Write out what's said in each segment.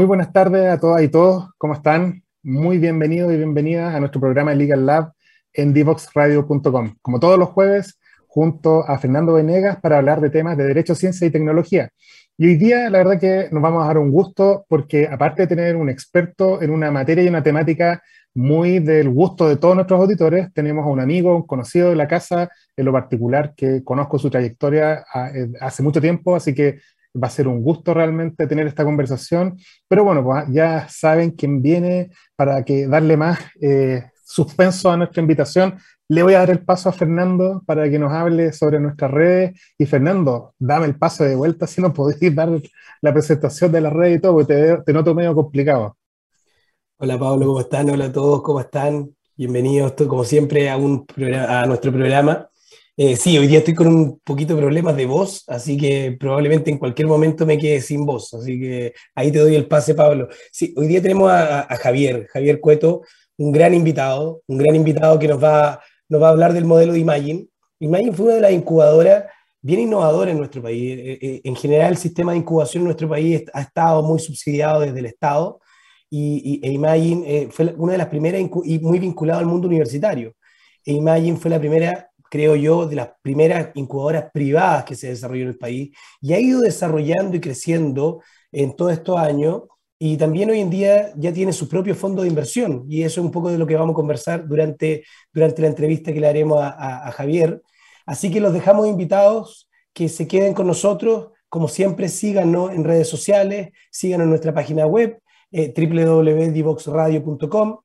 Muy buenas tardes a todas y todos, ¿cómo están? Muy bienvenidos y bienvenidas a nuestro programa de Legal Lab en divoxradio.com. Como todos los jueves, junto a Fernando Venegas para hablar de temas de Derecho, Ciencia y Tecnología. Y hoy día, la verdad que nos vamos a dar un gusto porque aparte de tener un experto en una materia y una temática muy del gusto de todos nuestros auditores, tenemos a un amigo, un conocido de la casa, en lo particular, que conozco su trayectoria ah, eh, hace mucho tiempo, así que va a ser un gusto realmente tener esta conversación. Pero bueno, pues ya saben quién viene para que darle más eh, suspenso a nuestra invitación. Le voy a dar el paso a Fernando para que nos hable sobre nuestras redes. Y Fernando, dame el paso de vuelta si no podéis dar la presentación de las redes y todo, porque te, te noto medio complicado. Hola Pablo, ¿cómo están? Hola a todos, ¿cómo están? Bienvenidos, como siempre, a, un, a nuestro programa. Eh, sí, hoy día estoy con un poquito de problemas de voz, así que probablemente en cualquier momento me quede sin voz. Así que ahí te doy el pase, Pablo. Sí, hoy día tenemos a, Javier, Javier Cueto, un gran invitado, un gran invitado que nos va, nos va a hablar del modelo de Imagine. Imagine fue una de las incubadoras bien innovadoras en nuestro país. Eh, eh, en general, el sistema de incubación en nuestro país ha estado muy subsidiado desde el Estado y, e Imagine fue una de las primeras y muy vinculado al mundo universitario. E Imagine fue la primera creo yo, de las primeras incubadoras privadas que se desarrolló en el país y ha ido desarrollando y creciendo en todos estos años y también hoy en día ya tiene su propio fondo de inversión y eso es un poco de lo que vamos a conversar durante, durante la entrevista que le haremos a, Javier. Así que los dejamos invitados que se queden con nosotros. Como siempre, síganos en redes sociales, síganos en nuestra página web, eh, www.divoxradio.com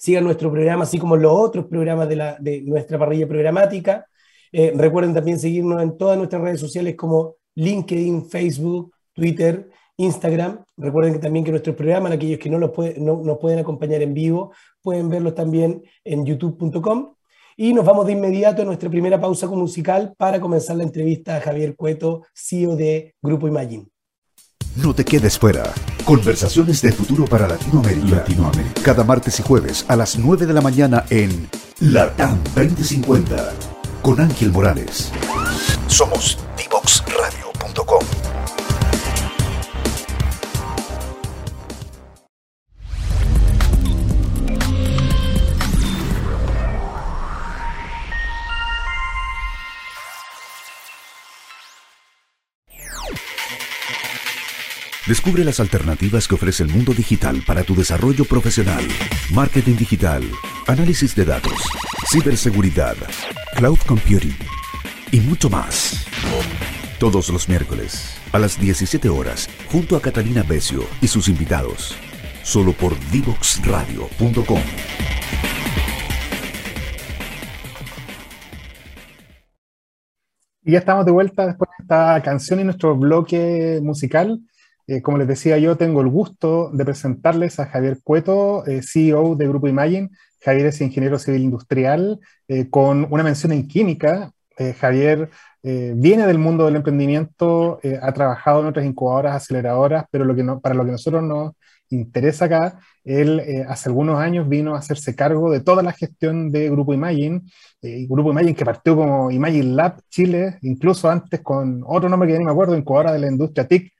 sigan nuestro programa, así como los otros programas de, la, de nuestra parrilla programática. Eh, recuerden también seguirnos en todas nuestras redes sociales como LinkedIn, Facebook, Twitter, Instagram. Recuerden que también que nuestros programas, aquellos que no, los no nos pueden acompañar en vivo, pueden verlos también en youtube.com. Y nos vamos de inmediato a nuestra primera pausa musical para comenzar la entrevista a Javier Cueto, CEO de Grupo Imagine. No te quedes fuera. Conversaciones de futuro para Latinoamérica. Latinoamérica. Cada martes y jueves a las 9 de la mañana en Latam 2050 con Ángel Morales. Somos divoxradio.com. Descubre las alternativas que ofrece el mundo digital para tu desarrollo profesional. Marketing digital, análisis de datos, ciberseguridad, cloud computing y mucho más. Todos los miércoles a las 17 horas junto a Catalina Becio y sus invitados. Solo por divoxradio.com. Y ya estamos de vuelta después de esta canción y nuestro bloque musical. Eh, como les decía yo, tengo el gusto de presentarles a Javier Cueto, eh, CEO de Grupo Imagine. Javier es ingeniero civil industrial eh, con una mención en química. Javier viene del mundo del emprendimiento, ha trabajado en otras incubadoras, aceleradoras, pero lo que no, para lo que nosotros nos interesa acá, él hace algunos años vino a hacerse cargo de toda la gestión de Grupo Imagine, Grupo Imagine que partió como Imagine Lab Chile, incluso antes con otro nombre que ya ni me acuerdo, incubadora de la industria TIC,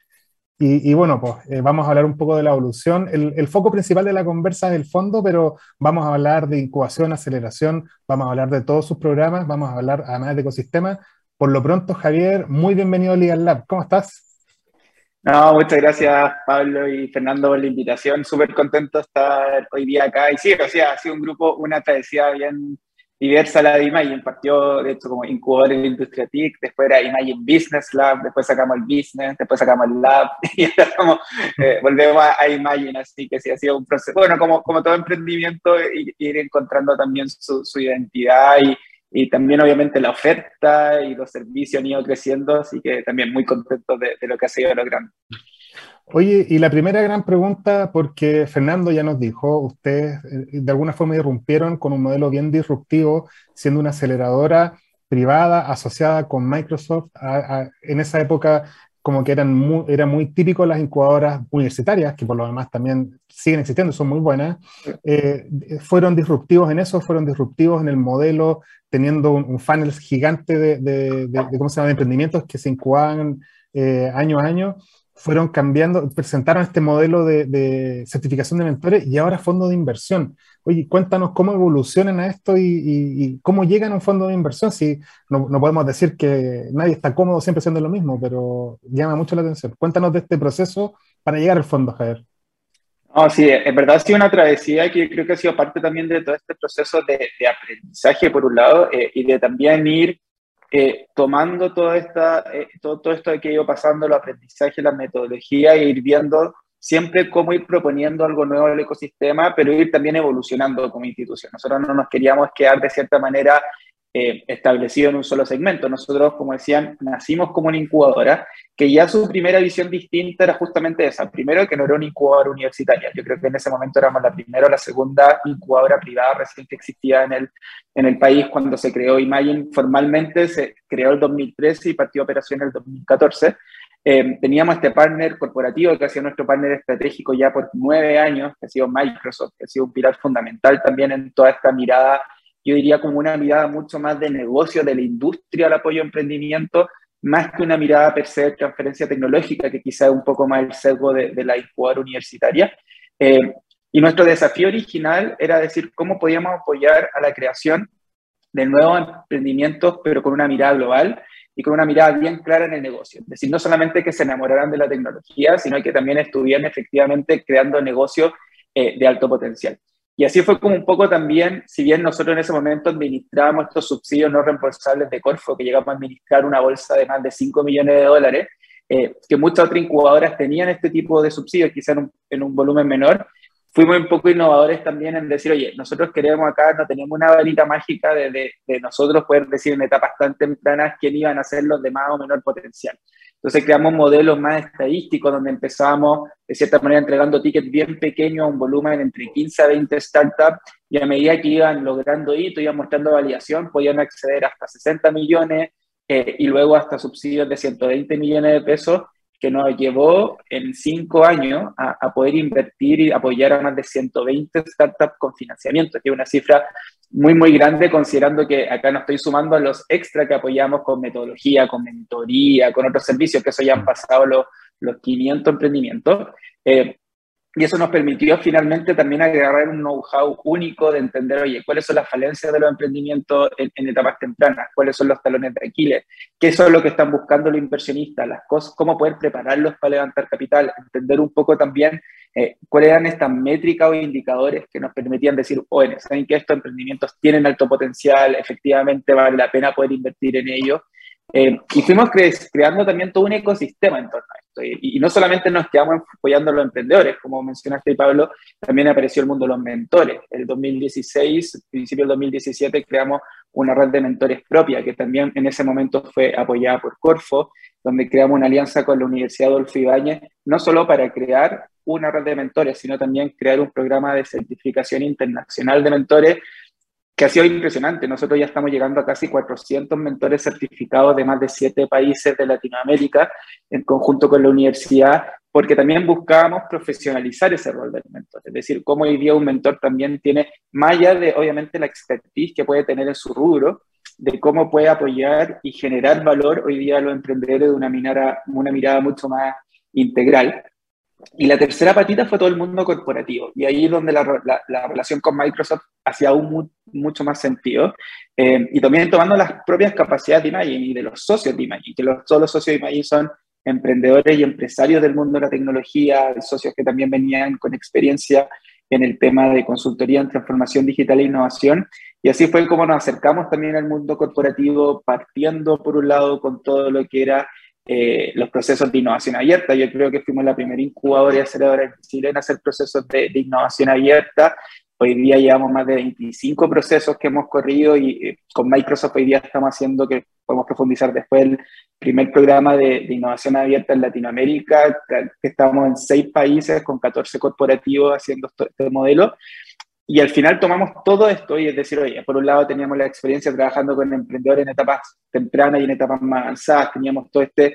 y, bueno, pues eh, vamos a hablar un poco de la evolución. El, foco principal de la conversa es el fondo, pero vamos a hablar de incubación, aceleración, vamos a hablar de todos sus programas, vamos a hablar además de ecosistemas. Por lo pronto, Javier, muy bienvenido a Legal Lab. ¿Cómo estás? No, muchas gracias Pablo y Fernando por la invitación. Súper contento de estar hoy día acá. Y sí, o sea, ha sido un grupo, una travesía bien diversa la de Imagine. Partió, de hecho, como incubador en la industria TIC, después era Imagine Business Lab, después sacamos el Business, después sacamos el Lab, y ahora como, eh, volvemos a, Imagine. Así que sí, ha sido un proceso, bueno, como, como todo emprendimiento, ir, encontrando también su, su identidad y, y, también, obviamente, la oferta y los servicios han ido creciendo, así que también muy contento de, de lo que ha sido logrando. Oye, y la primera gran pregunta, porque Fernando ya nos dijo, ustedes eh, de alguna forma irrumpieron con un modelo bien disruptivo, siendo una aceleradora privada asociada con Microsoft. en esa época, como que eran muy, era muy típico las incubadoras universitarias, que por lo demás también siguen existiendo, son muy buenas. Eh, fueron disruptivos en eso, fueron disruptivos en el modelo, teniendo un, funnel gigante de, ¿cómo se llama?, de emprendimientos que se incubaban eh, año a año fueron cambiando, presentaron este modelo de, certificación de mentores y ahora fondo de inversión. Oye, cuéntanos cómo evolucionan a esto y, cómo llegan a un fondo de inversión. Si no, podemos decir que nadie está cómodo siempre haciendo lo mismo, pero llama mucho la atención. Cuéntanos de este proceso para llegar al fondo, Javier. No, sí, en verdad ha sido una travesía que creo que ha sido parte también de todo este proceso de, aprendizaje, por un lado, eh, y de también ir eh, tomando toda esta, eh, todo, todo, esto que ha ido pasando, el aprendizaje, la metodología, e ir viendo siempre cómo ir proponiendo algo nuevo al ecosistema, pero ir también evolucionando como institución. Nosotros no nos queríamos quedar de cierta manera eh, establecido en un solo segmento. Nosotros, como decían, nacimos como una incubadora, que ya su primera visión distinta era justamente esa. Primero, que no era una incubadora universitaria. Yo creo que en ese momento éramos la primera o la segunda incubadora privada recién que existía en el, en el país cuando se creó Imagine. Formalmente se creó el 2013 y partió operación en el 2014. Eh, teníamos este partner corporativo que ha sido nuestro partner estratégico ya por nueve años, que ha sido Microsoft, que ha sido un pilar fundamental también en toda esta mirada yo diría como una mirada mucho más de negocio, de la industria al apoyo a emprendimiento, más que una mirada per se de transferencia tecnológica, que quizá es un poco más el sesgo de, la incubadora universitaria. Eh, y nuestro desafío original era decir cómo podíamos apoyar a la creación de nuevos emprendimientos, pero con una mirada global y con una mirada bien clara en el negocio. Es decir, no solamente que se enamoraran de la tecnología, sino que también estuvieran efectivamente creando negocios eh, de alto potencial. Y así fue como un poco también, si bien nosotros en ese momento administrábamos estos subsidios no reembolsables de Corfo, que llegamos a administrar una bolsa de más de 5 millones de dólares, eh, que muchas otras incubadoras tenían este tipo de subsidios, quizá en un, en un, volumen menor, fuimos un poco innovadores también en decir, oye, nosotros queremos acá, no tenemos una varita mágica de, de, de nosotros poder decir en etapas tan tempranas quién iban a ser los de más o menor potencial. Entonces creamos modelos más estadísticos donde empezamos, de cierta manera, entregando tickets bien pequeños, un volumen entre 15 a 20 startups, y a medida que iban logrando hito, iban mostrando validación, podían acceder hasta 60 millones eh, y luego hasta subsidios de 120 millones de pesos, que nos llevó en cinco años a, poder invertir y apoyar a más de 120 startups con financiamiento, que es una cifra muy, muy grande, considerando que acá no estoy sumando a los extra que apoyamos con metodología, con mentoría, con otros servicios, que eso ya han pasado los, los 500 emprendimientos. Eh, y eso nos permitió finalmente también agarrar un know-how único de entender, oye, cuáles son las falencias de los emprendimientos en, etapas tempranas, cuáles son los talones de Aquiles, qué son lo que están buscando los inversionistas, las cosas, cómo poder prepararlos para levantar capital, entender un poco también eh, cuáles eran estas métricas o indicadores que nos permitían decir, oye, saben que estos emprendimientos tienen alto potencial, efectivamente vale la pena poder invertir en ellos. Eh, y fuimos creando también todo un ecosistema en torno a Y, no solamente nos quedamos apoyando a los emprendedores, como mencionaste, Pablo, también apareció el mundo de los mentores. El 2016, principio del 2017, creamos una red de mentores propia, que también en ese momento fue apoyada por Corfo, donde creamos una alianza con la Universidad Adolfo Ibáñez, no solo para crear una red de mentores, sino también crear un programa de certificación internacional de mentores que ha sido impresionante. Nosotros ya estamos llegando a casi 400 mentores certificados de más de siete países de Latinoamérica en conjunto con la universidad, porque también buscábamos profesionalizar ese rol del mentor. Es decir, cómo hoy día un mentor también tiene, más allá de obviamente la expertise que puede tener en su rubro, de cómo puede apoyar y generar valor hoy día a los emprendedores de una una mirada mucho más integral. Y la tercera patita fue todo el mundo corporativo. Y ahí es donde la, la, relación con Microsoft hacía aún mucho más sentido. Eh, y también tomando las propias capacidades de Imagine y de los socios de Imagine, que los, todos los socios de Imagine son emprendedores y empresarios del mundo de la tecnología, socios que también venían con experiencia en el tema de consultoría en transformación digital e innovación. Y así fue como nos acercamos también al mundo corporativo, partiendo por un lado con todo lo que era eh, los procesos de innovación abierta. Yo creo que fuimos la primera incubadora y aceleradora en Chile en hacer procesos de, innovación abierta. Hoy día llevamos más de 25 procesos que hemos corrido y eh, con Microsoft hoy día estamos haciendo, que podemos profundizar después, el primer programa de, innovación abierta en Latinoamérica, que estamos en seis países con 14 corporativos haciendo este modelo. Y al final tomamos todo esto y es decir, oye, por un lado teníamos la experiencia trabajando con emprendedores en etapas tempranas y en etapas más avanzadas, teníamos toda esta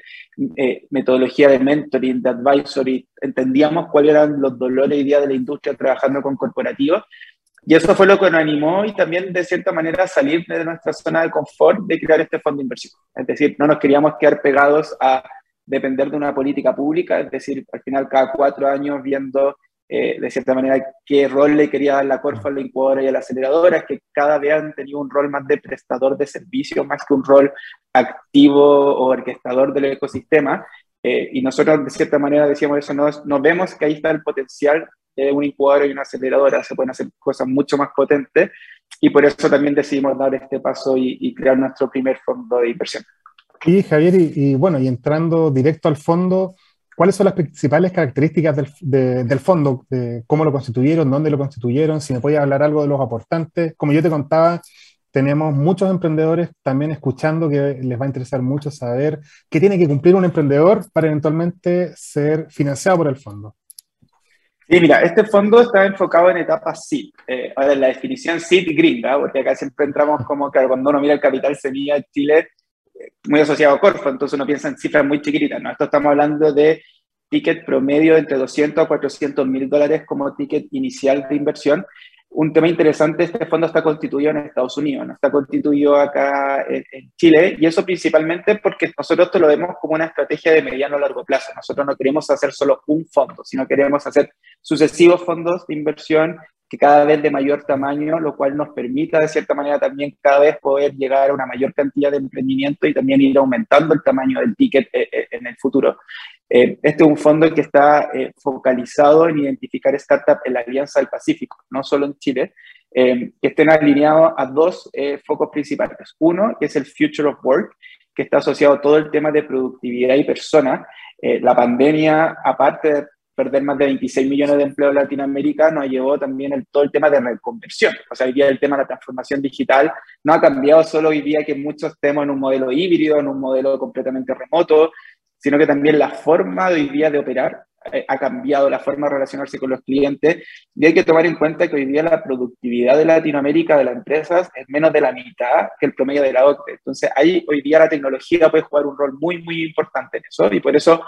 eh, metodología de mentoring, de advisory, entendíamos cuáles eran los dolores y días de la industria trabajando con corporativos. Y eso fue lo que nos animó y también de cierta manera salir de nuestra zona de confort de crear este fondo de inversión. Es decir, no nos queríamos quedar pegados a depender de una política pública, es decir, al final cada cuatro años viendo eh, de cierta manera qué rol le quería dar la Corfa a la incubadora y a la aceleradora, que cada vez han tenido un rol más de prestador de servicios, más que un rol activo o orquestador del ecosistema. Eh, y nosotros de cierta manera decíamos eso, nos, nos vemos que ahí está el potencial de una incubadora y una aceleradora, se pueden hacer cosas mucho más potentes y por eso también decidimos dar este paso y, crear nuestro primer fondo de inversión. Y Javier, y, bueno, y entrando directo al fondo, ¿cuáles son las principales características del, del fondo? ¿Cómo lo constituyeron? ¿Dónde lo constituyeron? Si me puede hablar algo de los aportantes. Como yo te contaba, tenemos muchos emprendedores también escuchando que les va a interesar mucho saber qué tiene que cumplir un emprendedor para eventualmente ser financiado por el fondo. Sí, mira, este fondo está enfocado en etapas SID. Eh, la definición SID gringa, porque acá siempre entramos como que cuando uno mira el capital semilla de Chile, muy asociado a Corfo, entonces uno piensa en cifras muy chiquititas. ¿no? Esto estamos hablando de ticket promedio entre 200 a 400 mil dólares como ticket inicial de inversión un tema interesante, este fondo está constituido en Estados Unidos, no está constituido acá en, Chile, y eso principalmente porque nosotros te lo vemos como una estrategia de mediano a largo plazo. Nosotros no queremos hacer solo un fondo, sino queremos hacer sucesivos fondos de inversión que cada vez de mayor tamaño, lo cual nos permita de cierta manera también cada vez poder llegar a una mayor cantidad de emprendimiento y también ir aumentando el tamaño del ticket eh, eh, en el futuro. Eh, este es un fondo que está focalizado en identificar startups en la Alianza del Pacífico, no solo en Chile, que estén alineados a dos focos principales. Uno, que es el Future of Work, que está asociado a todo el tema de productividad y personas. la pandemia, aparte de perder más de 26 millones de empleos en Latinoamérica nos llevó también el, todo el tema de reconversión. O sea, hoy día el tema de la transformación digital no ha cambiado solo hoy día que muchos estemos en un modelo híbrido, en un modelo completamente remoto, sino que también la forma hoy día de operar eh, ha cambiado, la forma de relacionarse con los clientes. Y hay que tomar en cuenta que hoy día la productividad de Latinoamérica de las empresas es menos de la mitad que el promedio de la OCDE. Entonces, ahí hoy día la tecnología puede jugar un rol muy, muy importante en eso. Y por eso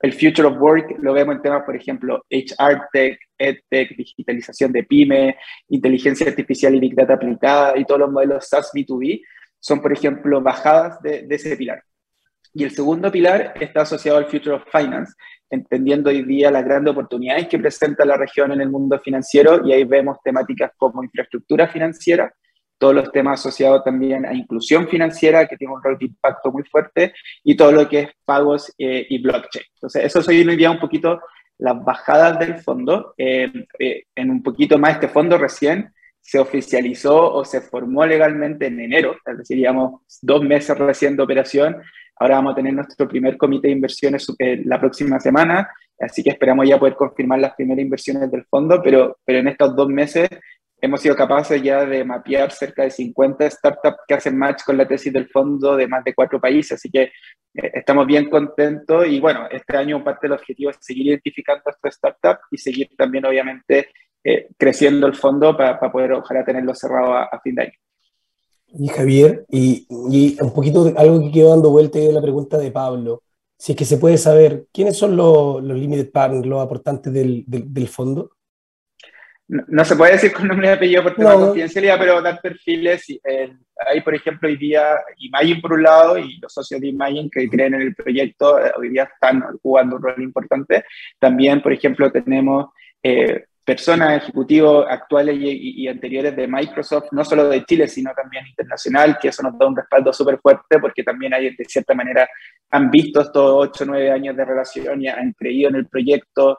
el Future of Work lo vemos en temas, por ejemplo, HR Tech, EdTech, digitalización de pyme, inteligencia artificial y Big Data aplicada y todos los modelos SaaS B2B son, por ejemplo, bajadas de, ese pilar. Y el segundo pilar está asociado al Future of Finance, entendiendo hoy día las grandes oportunidades que presenta la región en el mundo financiero y ahí vemos temáticas como infraestructura financiera, todos los temas asociados también a inclusión financiera, que tiene un rol de impacto muy fuerte, y todo lo que es pagos eh, y blockchain. Entonces, eso soy hoy día un poquito las bajadas del fondo. Eh, eh, en un poquito más, este fondo recién se oficializó o se formó legalmente en enero, es decir, digamos, dos meses recién de operación. Ahora vamos a tener nuestro primer comité de inversiones la próxima semana, así que esperamos ya poder confirmar las primeras inversiones del fondo, pero, pero en estos dos meses hemos sido capaces ya de mapear cerca de 50 startups que hacen match con la tesis del fondo de más de cuatro países, así que eh, estamos bien contentos y bueno, este año parte del objetivo es seguir identificando a estas startups y seguir también obviamente eh, creciendo el fondo para, poder ojalá tenerlo cerrado a, fin de año. Y Javier, y, un poquito algo que quedó dando vuelta de la pregunta de Pablo, si es que se puede saber quiénes son los, limited partners, los aportantes del fondo. No, se puede decir con nombre y apellido por tema de confidencialidad, pero dar perfiles. hay, por ejemplo, hoy día Imagine por un lado y los socios de Imagine que creen en el proyecto eh, hoy día están jugando un rol importante. También, por ejemplo, tenemos eh, personas, ejecutivos actuales y, anteriores de Microsoft, no solo de Chile, sino también internacional, que eso nos da un respaldo súper fuerte porque también hay, de cierta manera, han visto estos 8 o 9 años de relación y han creído en el proyecto.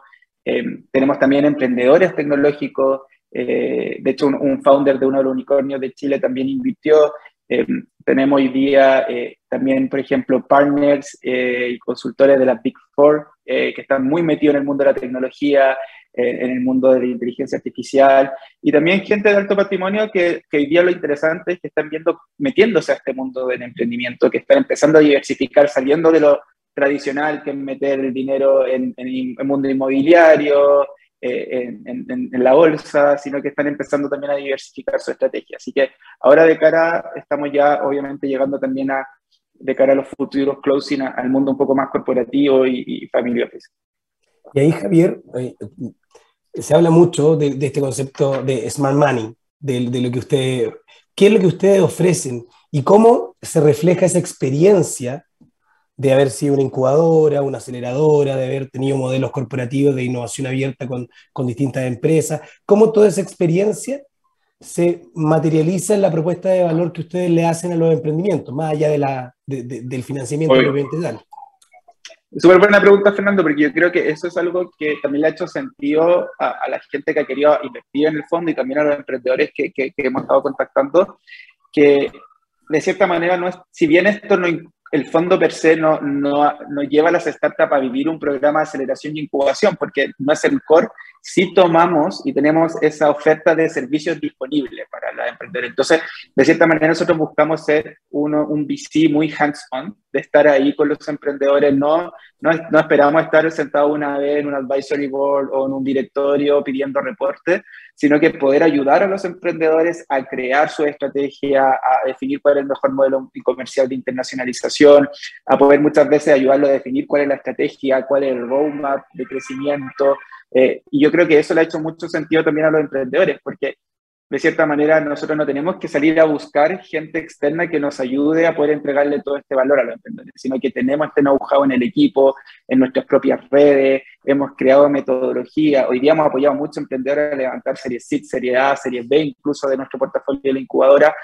Eh, tenemos también emprendedores tecnológicos. Eh, de hecho, un, founder de uno de los unicornios de Chile también invirtió. Eh, tenemos hoy día también, por ejemplo, partners y consultores de la Big Four que están muy metidos en el mundo de la tecnología, en el mundo de la inteligencia artificial y también gente de alto patrimonio que, que, hoy día lo interesante es que están viendo, metiéndose a este mundo del emprendimiento, que están empezando a diversificar, saliendo de, lo, tradicional que meter el dinero en, el mundo inmobiliario, eh, en, la bolsa, sino que están empezando también a diversificar su estrategia. Así que ahora de cara, estamos ya obviamente llegando también a, de cara a los futuros closing al mundo un poco más corporativo y, y family office. Y ahí, Javier, eh, se habla mucho de, este concepto de smart money, de, de, lo que ustedes, qué es lo que ustedes ofrecen y cómo se refleja esa experiencia de haber sido una incubadora, una aceleradora, de haber tenido modelos corporativos de innovación abierta con, con distintas empresas, cómo toda esa experiencia se materializa en la propuesta de valor que ustedes le hacen a los emprendimientos, más allá de la, del financiamiento propiamente tal. Súper buena pregunta, Fernando, porque yo creo que eso es algo que también le ha hecho sentido a, la gente que ha querido invertir en el fondo y también a los emprendedores que, que, hemos estado contactando, que de cierta manera, no es, si bien esto no, el fondo per se no, no, no, lleva a las startups a vivir un programa de aceleración y incubación, porque no es el core, si tomamos y tenemos esa oferta de servicios disponibles para la emprendedores. Entonces, de cierta manera, nosotros buscamos ser uno, un VC muy hands-on, de estar ahí con los emprendedores, no, no, no, esperamos estar sentados una vez en un advisory board o en un directorio pidiendo reportes, sino que poder ayudar a los emprendedores a crear su estrategia, a definir cuál es el mejor modelo comercial de internacionalización, a poder muchas veces ayudarlo a definir cuál es la estrategia, cuál es el roadmap de crecimiento, eh, y yo creo que eso le ha hecho mucho sentido también a los emprendedores, porque de cierta manera nosotros no tenemos que salir a buscar gente externa que nos ayude a poder entregarle todo este valor a los emprendedores, sino que tenemos este know-how en el equipo, en nuestras propias redes, hemos creado metodología, hoy día hemos apoyado a muchos emprendedores a levantar series C, serie A, series B, incluso de nuestro portafolio de la incubadora,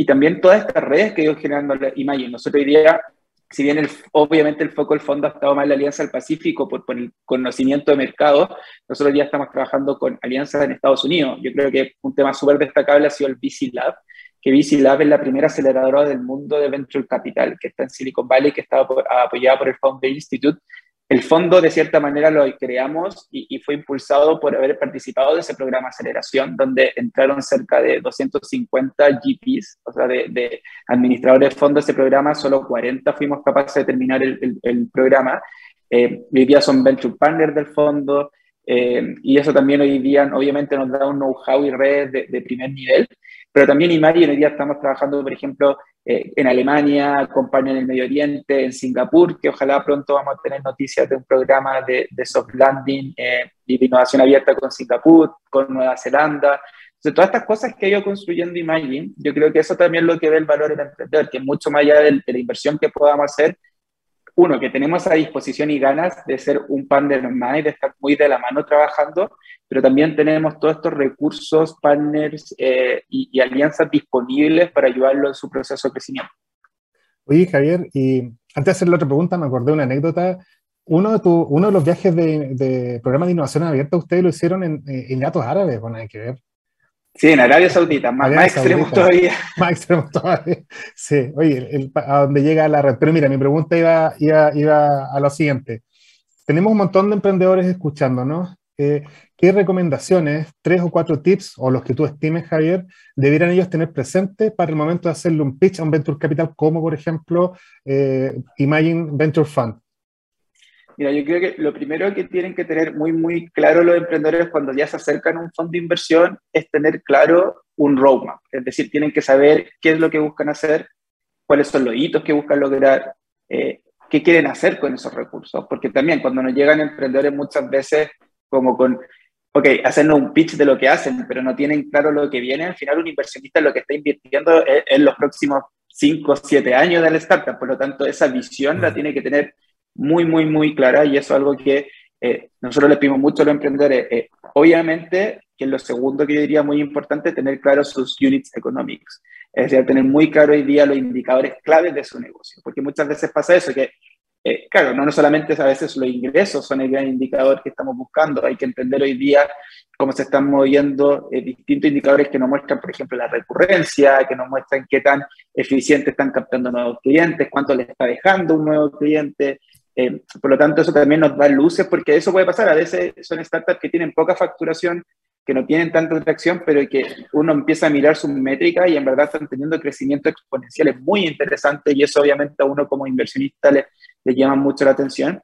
y también todas estas redes que ido generando Imagine. Nosotros hoy día si bien el, obviamente el foco del fondo ha estado más en la Alianza del Pacífico por, el conocimiento de mercado, nosotros ya estamos trabajando con alianzas en Estados Unidos. Yo creo que un tema súper destacable ha sido el VC Lab, que VC Lab es la primera aceleradora del mundo de Venture Capital, que está en Silicon Valley, que está apoyada por el Founder Institute, el fondo, de cierta manera, lo creamos y, fue impulsado por haber participado de ese programa de aceleración, donde entraron cerca de 250 GPs, o sea, de, administradores de fondos de ese programa, solo 40 fuimos capaces de terminar el, programa. Eh, hoy día son venture partners del fondo, eh, y eso también hoy día, obviamente, nos da un know-how y redes de, de, primer nivel. Pero también Imagine, hoy día estamos trabajando, por ejemplo, eh, en Alemania, acompañan en el Medio Oriente, en Singapur, que ojalá pronto vamos a tener noticias de un programa de, soft landing eh, y de innovación abierta con Singapur, con Nueva Zelanda. Entonces, todas estas cosas que ha ido construyendo Imagine, yo creo que eso también es lo que ve el valor del emprendedor, que mucho más allá de, la inversión que podamos hacer, uno, que tenemos a disposición y ganas de ser un partner más y de estar muy de la mano trabajando, pero también tenemos todos estos recursos, partners eh, y, alianzas disponibles para ayudarlo en su proceso de crecimiento. Oye, Javier, y antes de hacer la otra pregunta, me acordé de una anécdota. Uno de, tu, uno de los viajes de, de programa de innovación abierta, ustedes lo hicieron en, en Emiratos Árabes, bueno, hay que ver. Sí, en Arabia Saudita, más, extremo todavía. Más extremo todavía. Sí, oye, a donde llega la red. Pero mira, mi pregunta iba, iba, iba a lo siguiente. Tenemos un montón de emprendedores escuchándonos ¿qué recomendaciones, tres o cuatro tips, o los que tú estimes, Javier, debieran ellos tener presentes para el momento de hacerle un pitch a un Venture Capital, como por ejemplo eh, Imagine Venture Fund? Mira, yo creo que lo primero que tienen que tener muy, muy claro los emprendedores cuando ya se acercan a un fondo de inversión es tener claro un roadmap. Es decir, tienen que saber qué es lo que buscan hacer, cuáles son los hitos que buscan lograr, eh, qué quieren hacer con esos recursos. Porque también cuando nos llegan emprendedores muchas veces como con, ok, hacernos un pitch de lo que hacen, pero no tienen claro lo que viene, al final un inversionista lo que está invirtiendo en los próximos 5 o 7 años de la startup, por lo tanto esa visión la tiene que tener muy, muy, muy clara y eso es algo que eh, nosotros le pedimos mucho a los emprendedores. Eh, obviamente, que lo segundo que yo diría muy importante, tener claro sus units economics. Es decir, tener muy claro hoy día los indicadores claves de su negocio, porque muchas veces pasa eso, que eh, claro, no, no solamente a veces los ingresos son el gran indicador que estamos buscando, hay que entender hoy día cómo se están moviendo distintos indicadores que nos muestran, por ejemplo, la recurrencia, que nos muestran qué tan eficiente están captando nuevos clientes, cuánto les está dejando un nuevo cliente. Eh, por lo tanto, eso también nos da luces, porque eso puede pasar. A veces son startups que tienen poca facturación, que no tienen tanta atracción, pero que uno empieza a mirar sus métricas y en verdad están teniendo crecimiento exponenciales muy interesantes y eso obviamente a uno como inversionista le, le llama mucho la atención.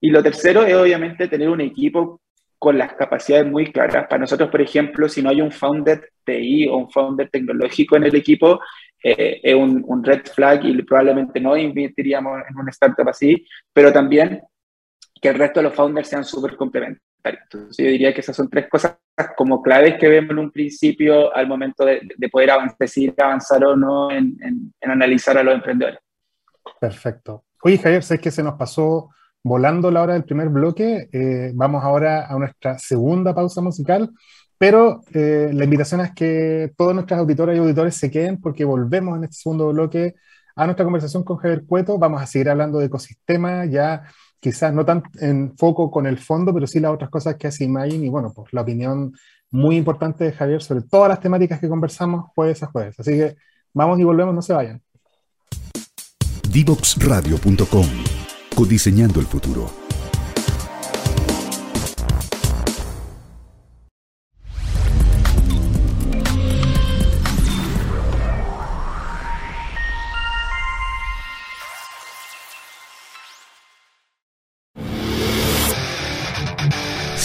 Y lo tercero es obviamente tener un equipo con las capacidades muy claras. Para nosotros, por ejemplo, si no hay un founder TI o un founder tecnológico en el equipo, eh, es un, un, red flag y probablemente no invertiríamos en una startup así, pero también que el resto de los founders sean súper complementarios. Entonces yo diría que esas son tres cosas como claves que vemos en un principio al momento de, de poder avanzar, decidir avanzar o no en, en, en analizar a los emprendedores. Perfecto. Oye, Javier, sé que se nos pasó volando la hora del primer bloque. Eh, vamos ahora a nuestra segunda pausa musical, pero eh, la invitación es que todos nuestros auditoras y auditores se queden porque volvemos en este segundo bloque a nuestra conversación con Javier Cueto. Vamos a seguir hablando de ecosistema, ya quizás no tan en foco con el fondo, pero sí las otras cosas que hace Imagine y bueno, pues la opinión muy importante de Javier sobre todas las temáticas que conversamos jueves a jueves. Así que vamos y volvemos, no se vayan. Divoxradio.com Codiseñando el futuro.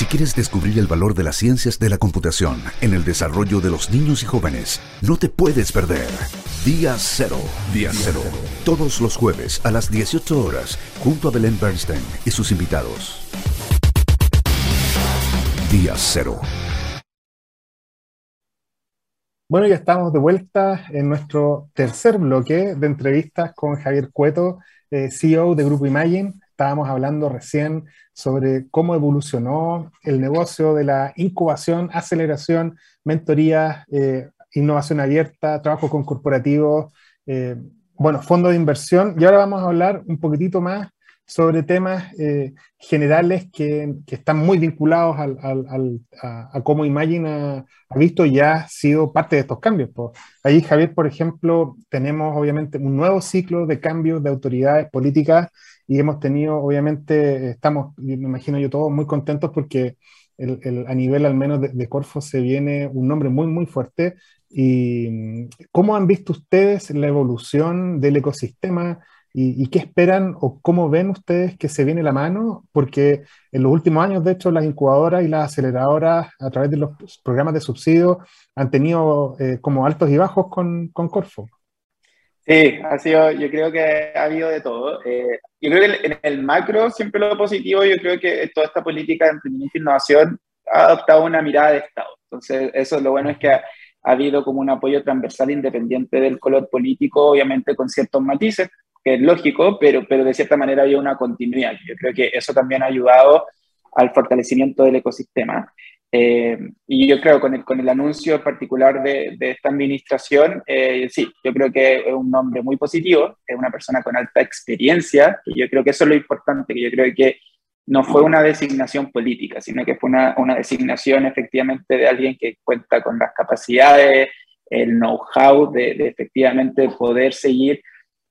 Quieres descubrir el valor de las ciencias de la computación en el desarrollo de los niños y jóvenes, no te puedes perder. Día Cero. Día Cero. Todos los jueves a las 18 horas, junto a Belén Bernstein y sus invitados. Día Cero. Bueno, ya estamos de vuelta en nuestro tercer bloque de entrevistas con Javier Cueto, eh, CEO de Grupo Imagine. Estábamos hablando recién sobre cómo evolucionó el negocio de la incubación, aceleración, mentoría, eh, innovación abierta, trabajo con corporativos, eh, bueno, fondo de inversión. Y ahora vamos a hablar un poquitito más sobre temas eh, generales que, están muy vinculados a, cómo Imagine ha, visto y ha sido parte de estos cambios. Ahí, Javier, por ejemplo, tenemos obviamente un nuevo ciclo de cambios de autoridades políticas y hemos tenido, obviamente, estamos, me imagino yo, todos muy contentos porque el, a nivel al menos de, Corfo se viene un nombre muy, muy fuerte. ¿Y cómo han visto ustedes la evolución del ecosistema? ¿Y, qué esperan o cómo ven ustedes que se viene la mano? Porque en los últimos años, de hecho, las incubadoras y las aceleradoras a través de los programas de subsidio han tenido eh, como altos y bajos con, con Corfo. Sí, ha sido, yo creo que ha habido de todo. Eh, yo creo que en el macro, siempre lo positivo, yo creo que toda esta política de emprendimiento e innovación ha adoptado una mirada de Estado. Entonces, eso lo bueno es que ha, habido como un apoyo transversal independiente del color político, obviamente con ciertos matices, que es lógico, pero, pero de cierta manera había una continuidad. Yo creo que eso también ha ayudado al fortalecimiento del ecosistema. Eh, y yo creo con el, con el anuncio particular de, de esta administración, eh, sí, yo creo que es un nombre muy positivo, es una persona con alta experiencia, y yo creo que eso es lo importante, que yo creo que no fue una designación política, sino que fue una, una designación efectivamente de alguien que cuenta con las capacidades, el know-how de, de, efectivamente poder seguir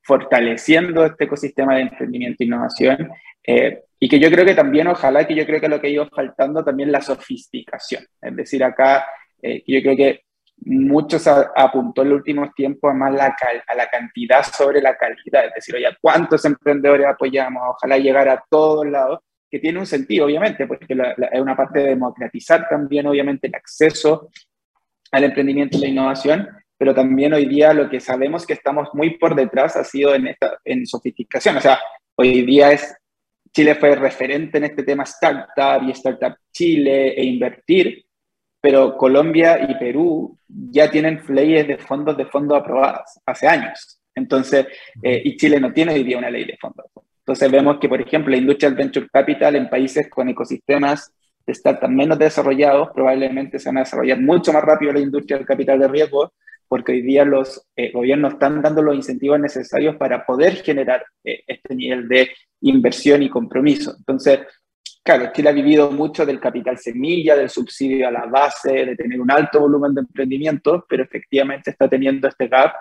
fortaleciendo este ecosistema de emprendimiento e innovación. Eh, y que yo creo que también, ojalá que yo creo que lo que ha ido faltando también la sofisticación. Es decir, acá eh, yo creo que muchos apuntó en los últimos tiempos a más la, a la cantidad sobre la calidad. Es decir, oye, ¿cuántos emprendedores apoyamos? Ojalá llegar a todos lados, que tiene un sentido, obviamente, porque es una parte de democratizar también, obviamente, el acceso al emprendimiento y la innovación, pero también hoy día lo que sabemos que estamos muy por detrás ha sido en, esta, en sofisticación. O sea, hoy día es Chile fue referente en este tema startup y startup Chile e invertir, pero Colombia y Perú ya tienen leyes de fondos de fondos aprobadas hace años. Entonces, eh, y Chile no tiene hoy día una ley de fondos. Entonces vemos que, por ejemplo, la industria del venture capital en países con ecosistemas de startup menos desarrollados probablemente se van a desarrollar mucho más rápido la industria del capital de riesgo porque hoy día los eh, gobiernos están dando los incentivos necesarios para poder generar eh, este nivel de inversión y compromiso. Entonces, claro, Chile ha vivido mucho del capital semilla, del subsidio a la base, de tener un alto volumen de emprendimiento, pero efectivamente está teniendo este gap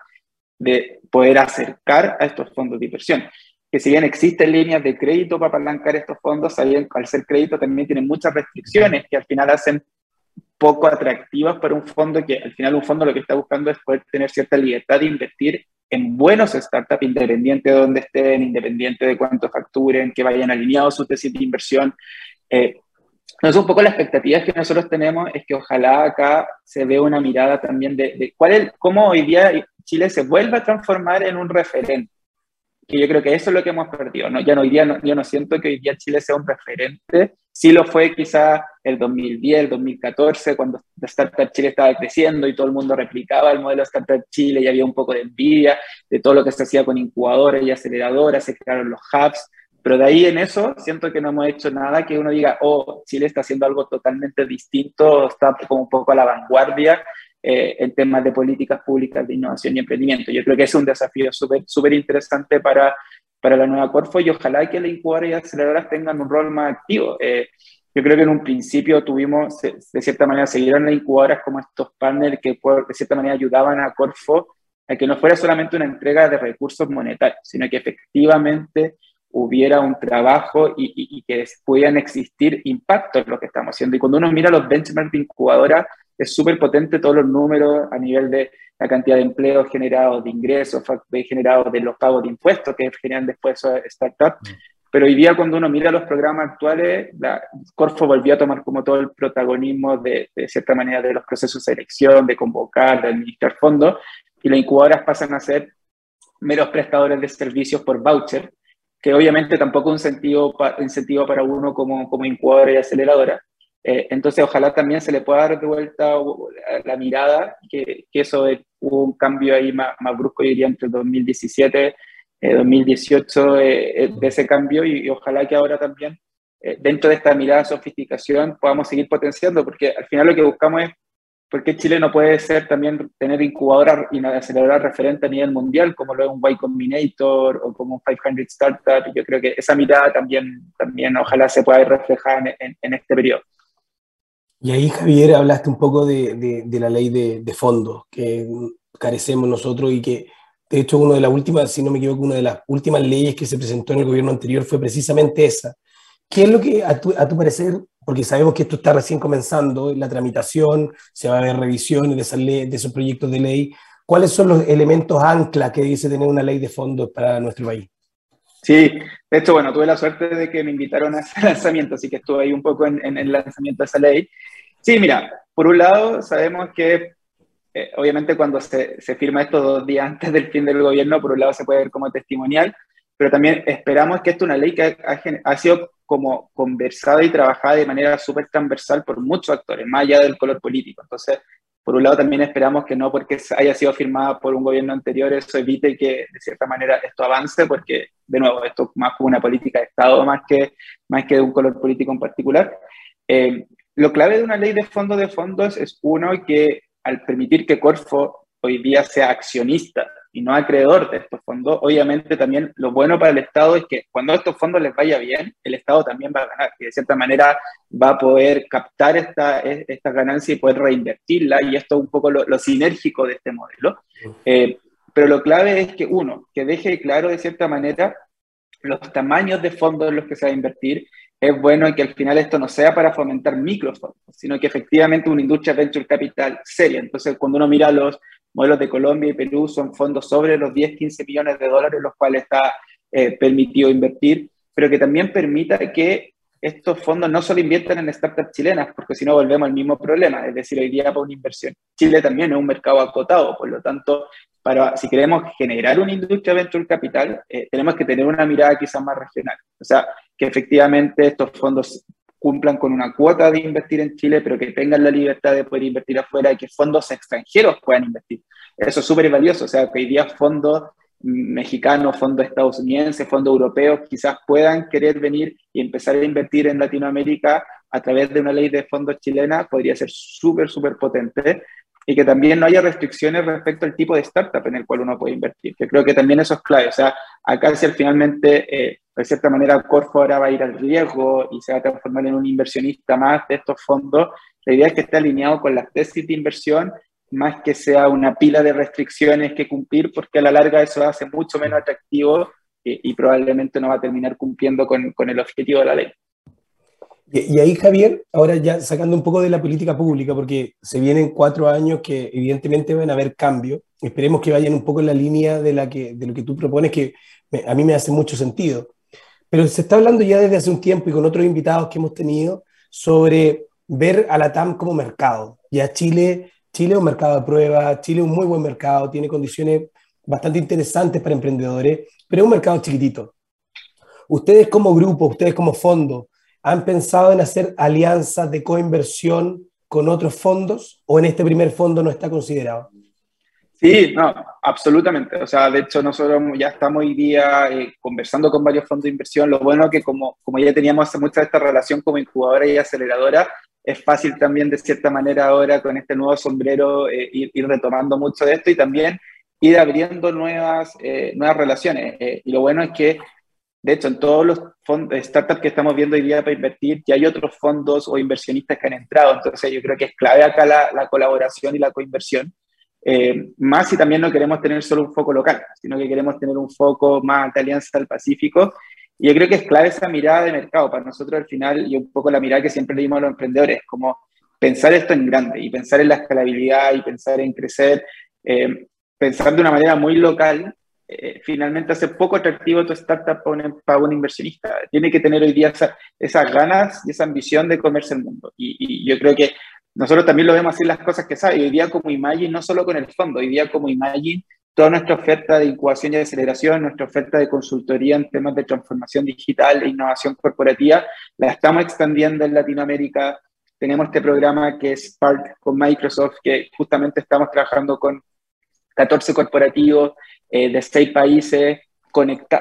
de poder acercar a estos fondos de inversión. Que si bien existen líneas de crédito para apalancar estos fondos, al ser crédito también tienen muchas restricciones que al final hacen poco atractivas para un fondo que al final un fondo lo que está buscando es poder tener cierta libertad de invertir en buenos startups independientes de donde estén, independiente de cuánto facturen, que vayan alineados su tesis de inversión. Eh, entonces, un poco la expectativa que nosotros tenemos es que ojalá acá se vea una mirada también de, cuál es, cómo hoy día Chile se vuelve a transformar en un referente. Que yo creo que eso es lo que hemos perdido. ¿no? Ya no, hoy día yo no siento que hoy día Chile sea un referente. Sí lo fue quizá el 2010, el 2014, cuando Startup Chile estaba creciendo y todo el mundo replicaba el modelo Startup Chile y había un poco de envidia de todo lo que se hacía con incubadoras y aceleradoras, se crearon los hubs, pero de ahí en eso siento que no hemos hecho nada que uno diga, oh, Chile está haciendo algo totalmente distinto, está como un poco a la vanguardia eh, en temas de políticas públicas de innovación y emprendimiento. Yo creo que es un desafío súper interesante para, para la nueva Corfo y ojalá que las incubadoras y aceleradoras tengan un rol más activo. Eh, yo creo que en un principio tuvimos, de cierta manera, siguieron las incubadoras como estos partners que de cierta manera ayudaban a Corfo a que no fuera solamente una entrega de recursos monetarios, sino que efectivamente hubiera un trabajo y, que pudieran existir impactos en lo que estamos haciendo. Y cuando uno mira los benchmarks de incubadora, es súper potente todos los números a nivel de la cantidad de empleos generados, de ingresos generados, de los pagos de impuestos que generan después startups. Mm. Pero hoy día cuando uno mira los programas actuales, la, Corfo volvió a tomar como todo el protagonismo de, de cierta manera de los procesos de selección, de convocar, de administrar fondos, y las incubadoras pasan a ser meros prestadores de servicios por voucher, que obviamente tampoco es un incentivo, incentivo para uno como, como incubadora y aceleradora. Eh, entonces, ojalá también se le pueda dar de vuelta la mirada, que, que eso hubo un cambio ahí más, más brusco, yo diría, entre 2017 2018 eh, eh, de ese cambio y, ojalá que ahora también eh, dentro de esta mirada de sofisticación podamos seguir potenciando, porque al final lo que buscamos es por qué Chile no puede ser también tener incubadoras y aceleradoras referentes a nivel mundial, como lo es un Y Combinator o como un 500 Startup. Yo creo que esa mirada también, también ojalá se pueda reflejar en, en, este periodo. Y ahí, Javier, hablaste un poco de, la ley de, de fondos que carecemos nosotros y que de hecho, una de las últimas, si no me equivoco, una de las últimas leyes que se presentó en el gobierno anterior fue precisamente esa. ¿Qué es lo que, a tu, parecer, porque sabemos que esto está recién comenzando, la tramitación, se va a ver revisiones de, esa de esos proyectos de ley, ¿cuáles son los elementos ancla que dice tener una ley de fondos para nuestro país? Sí, de hecho, bueno, tuve la suerte de que me invitaron a ese lanzamiento, así que estuve ahí un poco en, en el lanzamiento de esa ley. Sí, mira, por un lado sabemos que eh, obviamente cuando se, se, firma esto dos días antes del fin del gobierno, por un lado se puede ver como testimonial, pero también esperamos que esto es una ley que ha, ha sido como conversada y trabajada de manera súper transversal por muchos actores, más allá del color político. Entonces, por un lado también esperamos que no porque haya sido firmada por un gobierno anterior, eso evite que de cierta manera esto avance, porque de nuevo, esto es más como una política de Estado más que, más que de un color político en particular. Eh, lo clave de una ley de fondos de fondos es uno que al permitir que Corfo hoy día sea accionista y no acreedor de estos fondos, obviamente también lo bueno para el Estado es que cuando a estos fondos les vaya bien, el Estado también va a ganar y de cierta manera va a poder captar esta, esta ganancia y poder reinvertirla y esto es un poco lo, sinérgico de este modelo. Eh, pero lo clave es que uno, que deje claro de cierta manera los tamaños de fondos en los que se va a invertir es bueno que al final esto no sea para fomentar microfondos, sino que efectivamente una industria venture capital seria. Entonces, cuando uno mira los modelos de Colombia y Perú, son fondos sobre los 10, 15 millones de dólares, los cuales está eh, permitido invertir, pero que también permita que estos fondos no solo inviertan en startups chilenas, porque si no volvemos al mismo problema, es decir, hoy día para una inversión. Chile también es un mercado acotado, por lo tanto, para, si queremos generar una industria venture capital, eh, tenemos que tener una mirada quizás más regional. O sea, que efectivamente estos fondos cumplan con una cuota de invertir en Chile, pero que tengan la libertad de poder invertir afuera y que fondos extranjeros puedan invertir. Eso es súper valioso, o sea, que hoy día fondos mexicanos, fondos estadounidenses, fondos europeos, quizás puedan querer venir y empezar a invertir en Latinoamérica a través de una ley de fondos chilena, podría ser súper, súper potente y que también no haya restricciones respecto al tipo de startup en el cual uno puede invertir, que creo que también eso es clave. O sea, acá si finalmente, eh, de cierta manera, Corfo ahora va a ir al riesgo y se va a transformar en un inversionista más de estos fondos, la idea es que esté alineado con las tesis de inversión, más que sea una pila de restricciones que cumplir, porque a la larga eso hace mucho menos atractivo y, probablemente no va a terminar cumpliendo con, con el objetivo de la ley. Y, ahí, Javier, ahora ya sacando un poco de la política pública, porque se vienen cuatro años que evidentemente van a haber cambios, esperemos que vayan un poco en la línea de, lo que tú propones, que a mí me hace mucho sentido. Pero se está hablando ya desde hace un tiempo y con otros invitados que hemos tenido sobre ver a la TAM como mercado. Ya Chile, Chile es un mercado de prueba, Chile es un muy buen mercado, tiene condiciones bastante interesantes para emprendedores, pero es un mercado chiquitito. Ustedes como grupo, ustedes como fondo, ¿Han pensado en hacer alianzas de coinversión con otros fondos o en este primer fondo no está considerado? Sí, no, absolutamente. O sea, de hecho, nosotros ya estamos hoy día eh, conversando con varios fondos de inversión. Lo bueno es que como, como ya teníamos mucha esta relación como incubadora y aceleradora, es fácil también de cierta manera ahora con este nuevo sombrero eh, ir, retomando mucho de esto y también ir abriendo nuevas, eh, nuevas relaciones. y lo bueno es que, de hecho, en todos los startups que estamos viendo hoy día para invertir, ya hay otros fondos o inversionistas que han entrado. Entonces, yo creo que es clave acá la, la colaboración y la coinversión. Eh, más si también no queremos tener solo un foco local, sino que queremos tener un foco más de alianza del Pacífico. Y yo creo que es clave esa mirada de mercado. Para nosotros al final, y un poco la mirada que siempre le dimos a los emprendedores, como pensar esto en grande y pensar en la escalabilidad y pensar en crecer, eh, pensar de una manera muy local, eh, finalmente hace poco atractivo tu startup para un, inversionista. Tiene que tener hoy día esas ganas y esa ambición de comerse el mundo. Y, y yo creo que nosotros también lo vemos así las cosas que sabe. Hoy día como Imagine, no solo con el fondo, hoy día como Imagine, toda nuestra oferta de incubación y aceleración, nuestra oferta de consultoría en temas de transformación digital e innovación corporativa, la estamos extendiendo en Latinoamérica. Tenemos este programa que es Spark con Microsoft, que justamente estamos trabajando con 14 corporativos eh, de 6 países,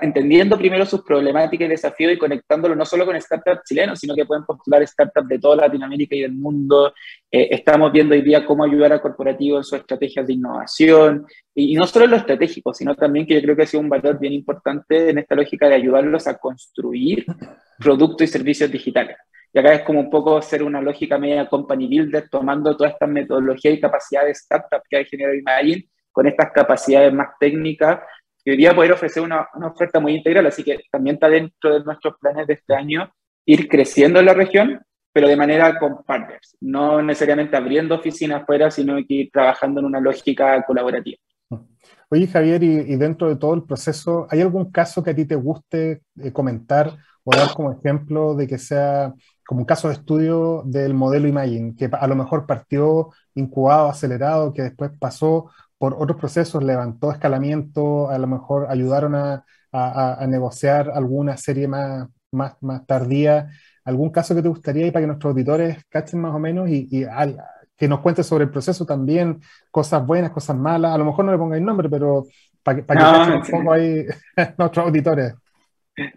entendiendo primero sus problemáticas y desafíos y conectándolo no solo con startups chilenos, sino que pueden postular startups de toda Latinoamérica y del mundo. Eh, estamos viendo hoy día cómo ayudar a corporativos en sus estrategias de innovación, y, no solo en lo estratégico, sino también que yo creo que ha sido un valor bien importante en esta lógica de ayudarlos a construir productos y servicios digitales. Y acá es como un poco ser una lógica media company builder, tomando toda esta metodología y capacidad de startup que hay generado Imagine, con estas capacidades más técnicas día poder ofrecer una, una, oferta muy integral, así que también está dentro de nuestros planes de este año ir creciendo en la región, pero de manera con partners, no necesariamente abriendo oficinas fuera, sino que ir trabajando en una lógica colaborativa. Oye, Javier, y, dentro de todo el proceso, ¿hay algún caso que a ti te guste eh, comentar o dar como ejemplo de que sea como un caso de estudio del modelo Imagine, que a lo mejor partió incubado, acelerado, que después pasó por otros procesos levantó escalamiento, a lo mejor ayudaron a, negociar alguna serie más, más, más, tardía. ¿Algún caso que te gustaría y para que nuestros auditores cachen más o menos y, que nos cuentes sobre el proceso también, cosas buenas, cosas malas? A lo mejor no le pongáis nombre, pero para, para que cachen un poco ahí nuestros auditores.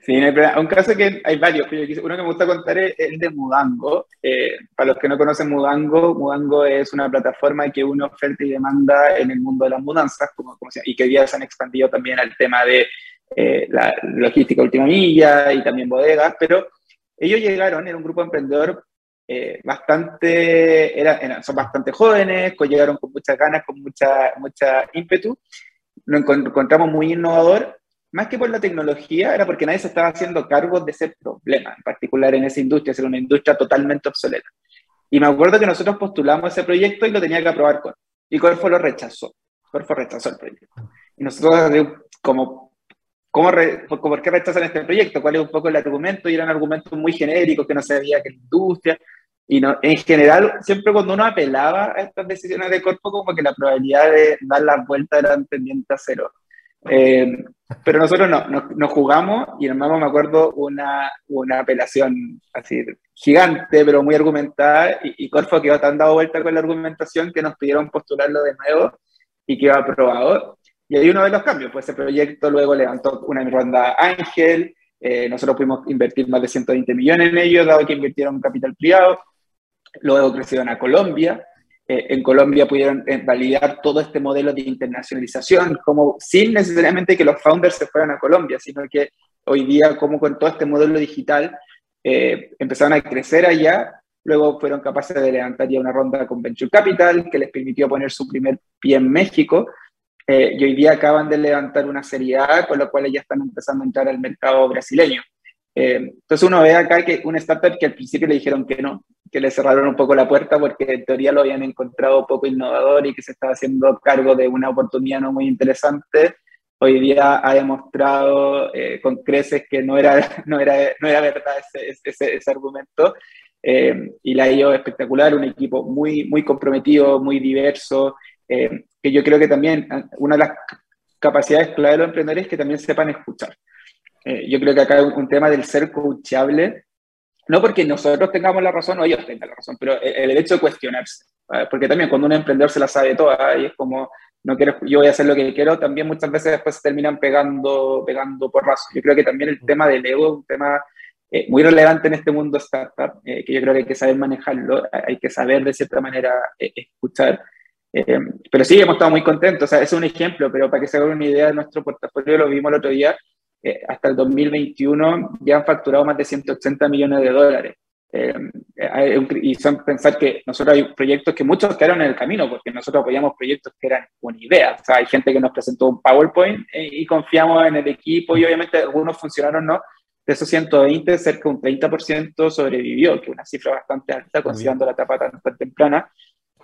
Sí, un caso que hay varios, pero uno que me gusta contar es el de Mudango. Eh, para los que no conocen Mudango, Mudango es una plataforma que uno oferta y demanda en el mundo de las mudanzas, como, como y que hoy se han expandido también al tema de eh, la logística última milla y también bodegas, pero ellos llegaron, era un grupo emprendedor eh, bastante, era, son bastante jóvenes, llegaron con muchas ganas, con mucha, mucha ímpetu, lo encontramos muy innovador más que por la tecnología, era porque nadie se estaba haciendo cargo de ese problema, en particular en esa industria, ser una industria totalmente obsoleta. Y me acuerdo que nosotros postulamos ese proyecto y lo tenía que aprobar Corfo. Y Corfo lo rechazó. Corfo rechazó el proyecto. Y nosotros, como, ¿cómo ¿por qué rechazan este proyecto? ¿Cuál es un poco el argumento? Y eran argumentos muy genéricos que no que la industria. Y no, en general, siempre cuando uno apelaba a estas decisiones de Corfo, como que la probabilidad de dar la vuelta era tendiente a cero. Eh, pero nosotros no, nos, jugamos y armamos, me acuerdo, una, una apelación así gigante, pero muy argumentada, y, y, Corfo quedó tan dado vuelta con la argumentación que nos pidieron postularlo de nuevo y quedó aprobado. Y ahí uno de los cambios, pues ese proyecto luego levantó una ronda Ángel, eh, nosotros pudimos invertir más de 120 millones en ellos, dado que invirtieron capital privado, luego crecieron a Colombia, eh, en Colombia pudieron eh, validar todo este modelo de internacionalización, como sin necesariamente que los founders se fueran a Colombia, sino que hoy día, como con todo este modelo digital, eh, empezaron a crecer allá, luego fueron capaces de levantar ya una ronda con Venture Capital, que les permitió poner su primer pie en México, y hoy día acaban de levantar una serie A, con lo cual ya están empezando a entrar al mercado brasileño. Entonces uno ve acá que una startup que al principio le dijeron que no, que le cerraron un poco la puerta porque en teoría lo habían encontrado poco innovador y que se estaba haciendo cargo de una oportunidad no muy interesante, hoy día ha demostrado eh, con creces que no era, no era, no era verdad ese, ese, ese argumento. Eh, y la ha ido espectacular, un equipo muy, muy comprometido, muy diverso, eh, que yo creo que también una de las capacidades clave de los emprendedores es que también sepan escuchar. Yo creo que acá un, un tema del ser coachable no porque nosotros tengamos la razón o ellos tengan la razón, pero el, hecho de cuestionarse. Porque también cuando un emprendedor se la sabe toda y es como, no quiero, yo voy a hacer lo que quiero, también muchas veces después se terminan pegando, pegando porrazos. Yo creo que también el tema del ego es un tema eh, muy relevante en este mundo startup, eh, que yo creo que hay que saber manejarlo, hay que saber de cierta manera eh, escuchar. pero sí, hemos estado muy contentos, o sea, es un ejemplo, pero para que se hagan una idea de nuestro portafolio, lo vimos el otro día, hasta el 2021 ya han facturado más de 180 millones de dólares. y son pensar que nosotros hay proyectos que muchos quedaron en el camino, porque nosotros apoyamos proyectos que eran una idea. O sea, hay gente que nos presentó un PowerPoint y confiamos en el equipo y obviamente algunos funcionaron, ¿no? De esos 120, cerca de un 30% sobrevivió, que es una cifra bastante alta considerando la etapa tan, temprana.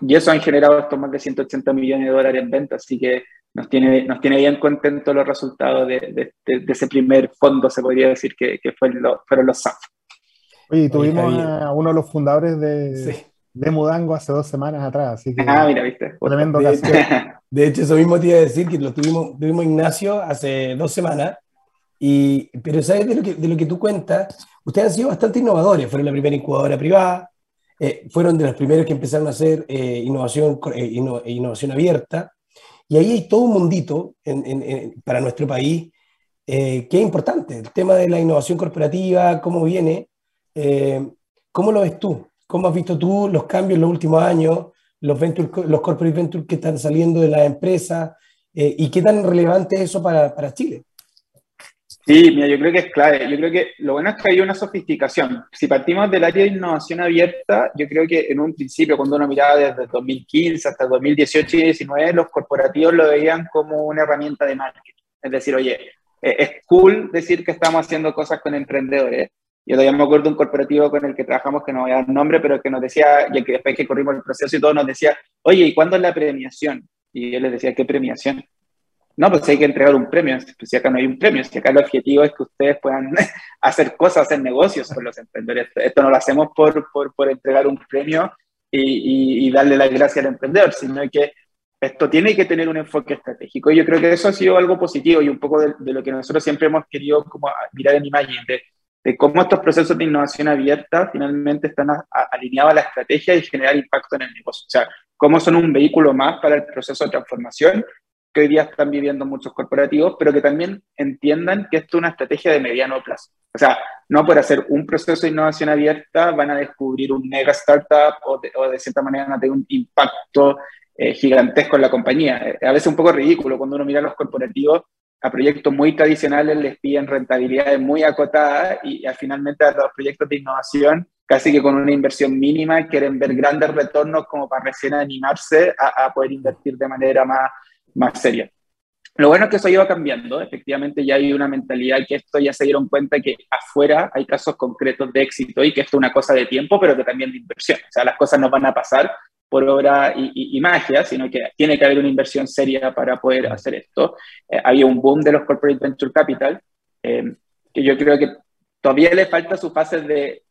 Y eso han generado estos más de 180 millones de dólares en ventas, así que nos tiene, nos tiene bien contentos los resultados de, de, ese primer fondo, se podría decir, que, que fue lo, fueron los SAF. Oye, tuvimos a uno de los fundadores de, de Mudango hace dos semanas atrás, así que... Ah, mira, viste. Tremendo de, hecho, de hecho, eso mismo te iba a decir, que lo tuvimos, tuvimos Ignacio hace dos semanas, y, pero ¿sabes de lo, que, de lo que tú cuentas? Ustedes han sido bastante innovadores, fueron la primera incubadora privada, eh, fueron de los primeros que empezaron a hacer eh, innovación, eh, innovación abierta, y ahí hay todo un mundito para nuestro país que es importante, el tema de la innovación corporativa, cómo viene, ¿cómo lo ves tú? ¿Cómo has visto tú los cambios en los últimos años, los, venture, los corporate ventures que están saliendo de las empresas, y qué tan relevante es eso para, para Chile? Sí, mira, yo creo que es clave. Yo creo que lo bueno es que hay una sofisticación. Si partimos del área de innovación abierta, yo creo que en un principio, cuando uno miraba desde 2015 hasta 2018 y 2019, los corporativos lo veían como una herramienta de marketing. Es decir, oye, eh, es cool decir que estamos haciendo cosas con emprendedores. Yo todavía me acuerdo de un corporativo con el que trabajamos, que no voy a dar nombre, pero que nos decía, y que después que corrimos el proceso y todo, nos decía, oye, ¿y cuándo es la premiación? Y yo les decía, ¿qué premiación? No, pues hay que entregar un premio. Pues si acá no hay un premio, si acá el objetivo es que ustedes puedan hacer cosas, hacer negocios con los emprendedores. Esto no lo hacemos por, por, por entregar un premio y, y, darle la gracia al emprendedor, sino que esto tiene que tener un enfoque estratégico. Y yo creo que eso ha sido algo positivo y un poco de, lo que nosotros siempre hemos querido como mirar en imagen, de, de cómo estos procesos de innovación abierta finalmente están alineados a la estrategia y generar impacto en el negocio. O sea, cómo son un vehículo más para el proceso de transformación que hoy día están viviendo muchos corporativos, pero que también entiendan que esto es una estrategia de mediano plazo. O sea, no por hacer un proceso de innovación abierta van a descubrir un mega startup o de, cierta manera van a tener un impacto eh, gigantesco en la compañía. Eh, a veces un poco ridículo cuando uno mira a los corporativos, a proyectos muy tradicionales les piden rentabilidades muy acotadas y, finalmente a los proyectos de innovación casi que con una inversión mínima quieren ver grandes retornos como para recién animarse a, a poder invertir de manera más, más seria. Lo bueno es que eso iba cambiando, efectivamente ya hay una mentalidad que esto ya se dieron cuenta que afuera hay casos concretos de éxito y que esto es una cosa de tiempo, pero que también de inversión. O sea, las cosas no van a pasar por obra y, magia, sino que tiene que haber una inversión seria para poder hacer esto. Eh, había un boom de los corporate venture capital, eh, que yo creo que todavía le falta su fase de,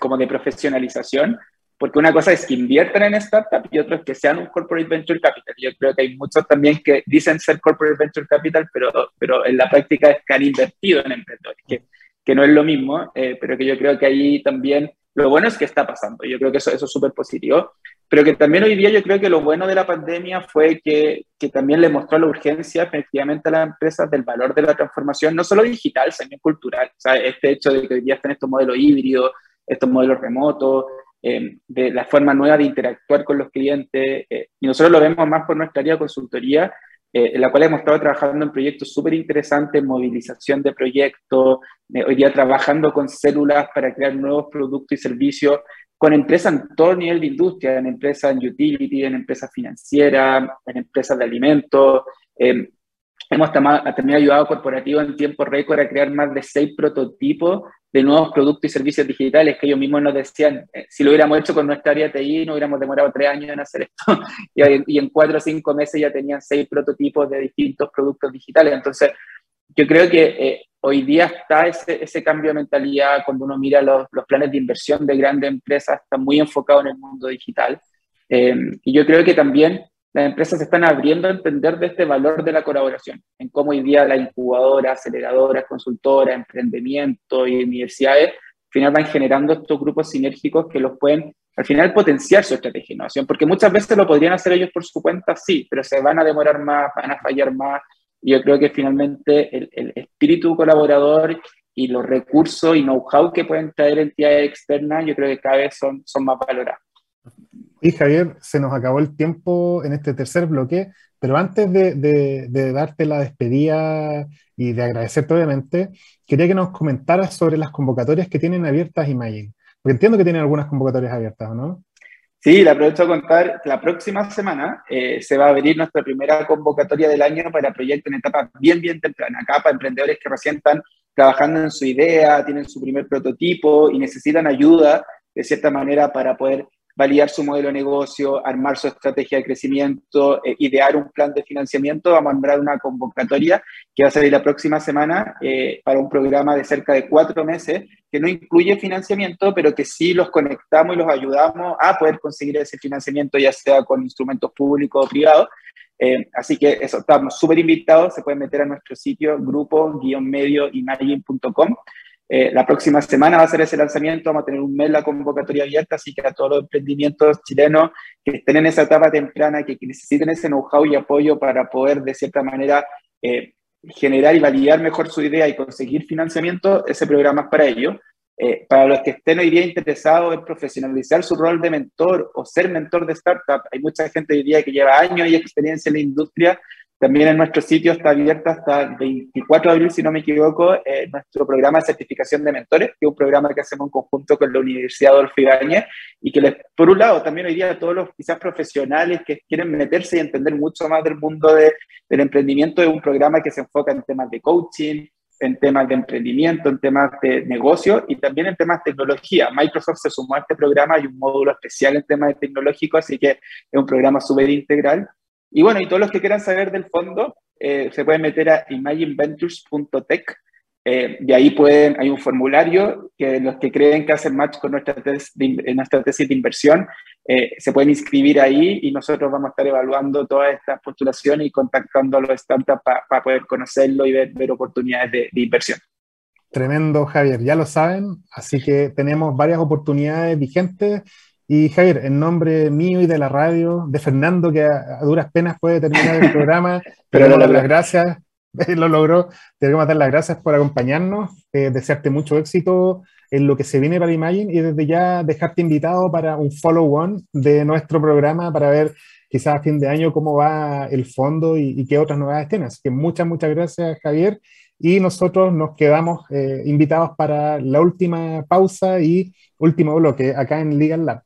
como de profesionalización, porque una cosa es que inviertan en startup y otra es que sean un corporate venture capital. Yo creo que hay muchos también que dicen ser corporate venture capital, pero, pero en la práctica es que han invertido en emprendedores, que, que no es lo mismo, eh, pero que yo creo que ahí también lo bueno es que está pasando. Yo creo que eso, eso es súper positivo. Pero que también hoy día yo creo que lo bueno de la pandemia fue que, que también le mostró la urgencia efectivamente a las empresas del valor de la transformación, no solo digital, sino cultural. O sea, este hecho de que hoy día están estos modelos híbridos, estos modelos remotos, eh, de la forma nueva de interactuar con los clientes. Eh, y nosotros lo vemos más por nuestra área de consultoría, eh, en la cual hemos estado trabajando en proyectos súper interesantes, movilización de proyectos, hoy día trabajando con células para crear nuevos productos y servicios, con empresas en todo nivel de industria, en empresas en utility, en empresas financieras, en empresas de alimentos. Hemos también ayudado a corporativos en tiempo récord a crear más de seis prototipos de nuevos productos y servicios digitales que ellos mismos nos decían, eh, si lo hubiéramos hecho con nuestra área TI, no hubiéramos demorado tres años en hacer esto. y, en cuatro o cinco meses ya tenían seis prototipos de distintos productos digitales. Entonces, yo creo que eh, hoy día está ese, ese, cambio de mentalidad cuando uno mira los, los, planes de inversión de grandes empresas, está muy enfocado en el mundo digital. Eh, y yo creo que también las empresas están abriendo a entender de este valor de la colaboración, en cómo hoy día la incubadora, aceleradora, consultora, emprendimiento y universidades final van generando estos grupos sinérgicos que los pueden al final potenciar su estrategia de innovación, porque muchas veces lo podrían hacer ellos por su cuenta, sí, pero se van a demorar más, van a fallar más. Y yo creo que finalmente el, espíritu colaborador y los recursos y know-how que pueden traer entidades externas, yo creo que cada vez son más valorados. Javier, se nos acabó el tiempo en este tercer bloque, pero antes de, darte la despedida y de agradecerte obviamente, quería que nos comentaras sobre las convocatorias que tienen abiertas Imagine. Porque entiendo que tienen algunas convocatorias abiertas, ¿no? Sí, le aprovecho a contar, la próxima semana eh, se va a abrir nuestra primera convocatoria del año para proyectos en etapa bien, bien temprana, acá para emprendedores que recién están trabajando en su idea, tienen su primer prototipo y necesitan ayuda, de cierta manera, para poder validar su modelo de negocio, armar su estrategia de crecimiento, eh, idear un plan de financiamiento, vamos a nombrar una convocatoria que va a salir la próxima semana eh, para un programa de cerca de cuatro meses que no incluye financiamiento, pero que sí los conectamos y los ayudamos a poder conseguir ese financiamiento, ya sea con instrumentos públicos o privados. Eh, así que eso, estamos súper invitados, se pueden meter a nuestro sitio grupo-medio-imagine.com eh, la próxima semana va a ser ese lanzamiento, vamos a tener un mes la convocatoria abierta, así que a todos los emprendimientos chilenos que estén en esa etapa temprana, que, necesiten ese know-how y apoyo para poder de cierta manera eh, generar y validar mejor su idea y conseguir financiamiento, ese programa es para ellos. Eh, para los que estén hoy día interesados en profesionalizar su rol de mentor o ser mentor de startup, hay mucha gente hoy día que lleva años y experiencia en la industria también en nuestro sitio está abierto hasta el 24 de abril, si no me equivoco, eh, nuestro programa de certificación de mentores, que es un programa que hacemos en conjunto con la Universidad Adolfo Ibáñez y que, les, por un lado, también hoy día a todos los quizás profesionales que quieren meterse y entender mucho más del mundo de, del emprendimiento, es un programa que se enfoca en temas de coaching, en temas de emprendimiento, en temas de negocio y también en temas de tecnología. Microsoft se sumó a este programa, y un módulo especial en temas de tecnológico, así que es un programa súper integral y bueno, y todos los que quieran saber del fondo, eh, se pueden meter a imagineventures.tech eh, y ahí pueden, hay un formulario que los que creen que hacen match con nuestra, tesis de, nuestra tesis de inversión eh, se pueden inscribir ahí y nosotros vamos a estar evaluando todas estas postulaciones y contactando a los startups para poder conocerlo y ver, ver oportunidades de, de inversión. Tremendo, Javier, ya lo saben, así que tenemos varias oportunidades vigentes y Javier, en nombre mío y de la radio, de Fernando, que a, duras penas puede terminar el programa, pero las gracias, lo logró. Te queremos dar las gracias por acompañarnos, eh, desearte mucho éxito en lo que se viene para Imagine y desde ya dejarte invitado para un follow-on de nuestro programa para ver quizás a fin de año cómo va el fondo y, qué otras novedades tienes. Así que muchas, muchas gracias, Javier. Y nosotros nos quedamos eh, invitados para la última pausa y último bloque acá en Legal Lab.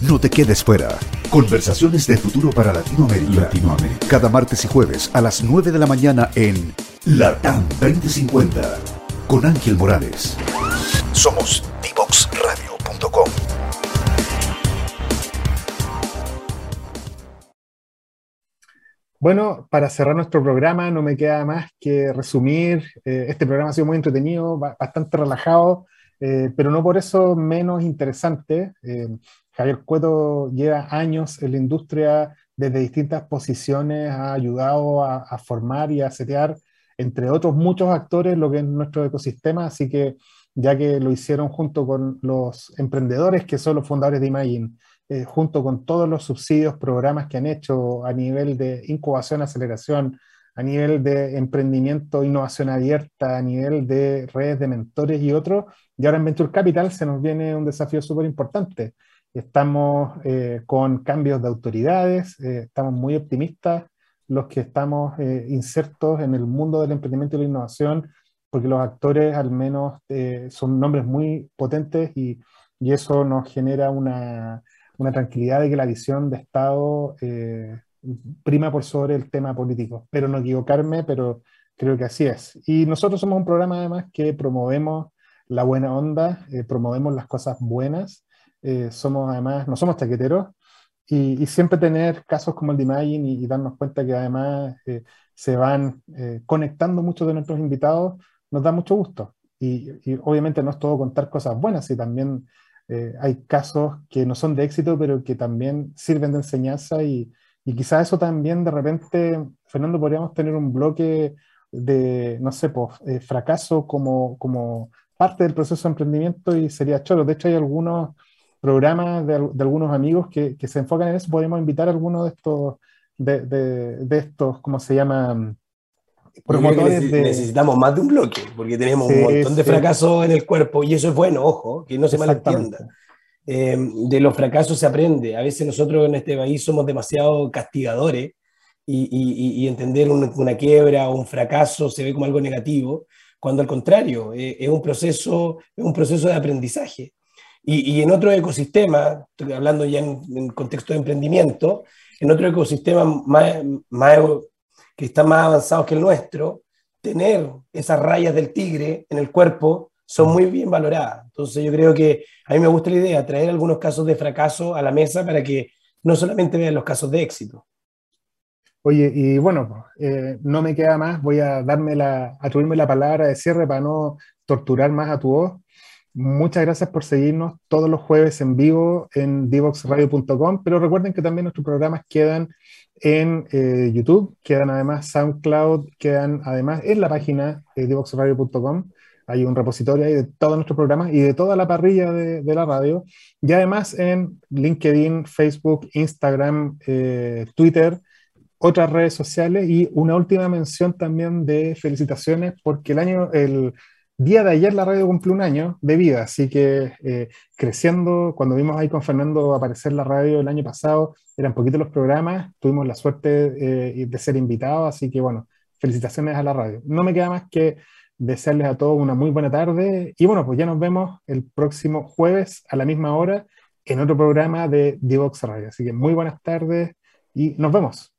No te quedes fuera. Conversaciones de futuro para Latinoamérica. Latinoamérica. Cada martes y jueves a las 9 de la mañana en Latam 2050 con Ángel Morales. Somos divoxradio.com. Bueno, para cerrar nuestro programa no me queda más que resumir. Eh, este programa ha sido muy entretenido, bastante relajado, eh, pero no por eso menos interesante. Eh, Javier Cueto lleva años en la industria, desde distintas posiciones, ha ayudado a, formar y a setear, entre otros muchos actores, lo que es nuestro ecosistema, así que ya que lo hicieron junto con los emprendedores que son los fundadores de Imagine, eh, junto con todos los subsidios, programas que han hecho a nivel de incubación, aceleración, a nivel de emprendimiento, innovación abierta, a nivel de redes de mentores y otros, y ahora en Venture Capital se nos viene un desafío súper importante, Estamos eh, con cambios de autoridades, eh, estamos muy optimistas los que estamos eh, insertos en el mundo del emprendimiento y la innovación, porque los actores al menos son nombres muy potentes y, y eso nos genera una, una, tranquilidad de que la visión de Estado prima por sobre el tema político. Pero no equivocarme, pero creo que así es. Y nosotros somos un programa además que promovemos la buena onda, promovemos las cosas buenas, eh, somos además, no somos chaqueteros, y, siempre tener casos como el de Imagine y, darnos cuenta que además eh, se van conectando muchos de nuestros invitados, nos da mucho gusto. Y, obviamente no es todo contar cosas buenas, y también hay casos que no son de éxito, pero que también sirven de enseñanza y, y quizás eso también de repente, Fernando, podríamos tener un bloque de, no sé, pues, fracaso como, como parte del proceso de emprendimiento y sería choro. De hecho, hay algunos programas de, algunos amigos que, que, se enfocan en eso. Podríamos invitar a algunos de estos, de, de, estos, ¿cómo se llama? Promotores necesitamos más de un bloque, porque tenemos un montón de fracasos en el cuerpo y eso es bueno, ojo, que no se malentienda. Eh, de los fracasos se aprende. A veces nosotros en este país somos demasiado castigadores y, y, y entender una quiebra o un fracaso se ve como algo negativo cuando al contrario, eh, es, un proceso, es un proceso de aprendizaje. Y, y en otro ecosistema, hablando ya en, contexto de emprendimiento, en otro ecosistema más, más, que está más avanzado que el nuestro, tener esas rayas del tigre en el cuerpo son muy bien valoradas. Entonces yo creo que a mí me gusta la idea, traer algunos casos de fracaso a la mesa para que no solamente vean los casos de éxito. Oye, y bueno, eh, no me queda más, voy a darme la, atribuirme la palabra de cierre para no torturar más a tu voz. Muchas gracias por seguirnos todos los jueves en vivo en divoxradio.com, pero recuerden que también nuestros programas quedan en eh, YouTube, quedan además SoundCloud, quedan además en la página de divoxradio.com. Hay un repositorio ahí de todos nuestros programas y de toda la parrilla de, la radio. Y además en LinkedIn, Facebook, Instagram, eh, Twitter otras redes sociales y una última mención también de felicitaciones porque el año, el día de ayer la radio cumplió un año de vida, así que eh, creciendo, cuando vimos ahí con Fernando aparecer la radio el año pasado, eran poquitos los programas, tuvimos la suerte eh, de ser invitados, así que bueno, felicitaciones a la radio. No me queda más que desearles a todos una muy buena tarde y bueno, pues ya nos vemos el próximo jueves a la misma hora en otro programa de Divox Radio. Así que muy buenas tardes y nos vemos.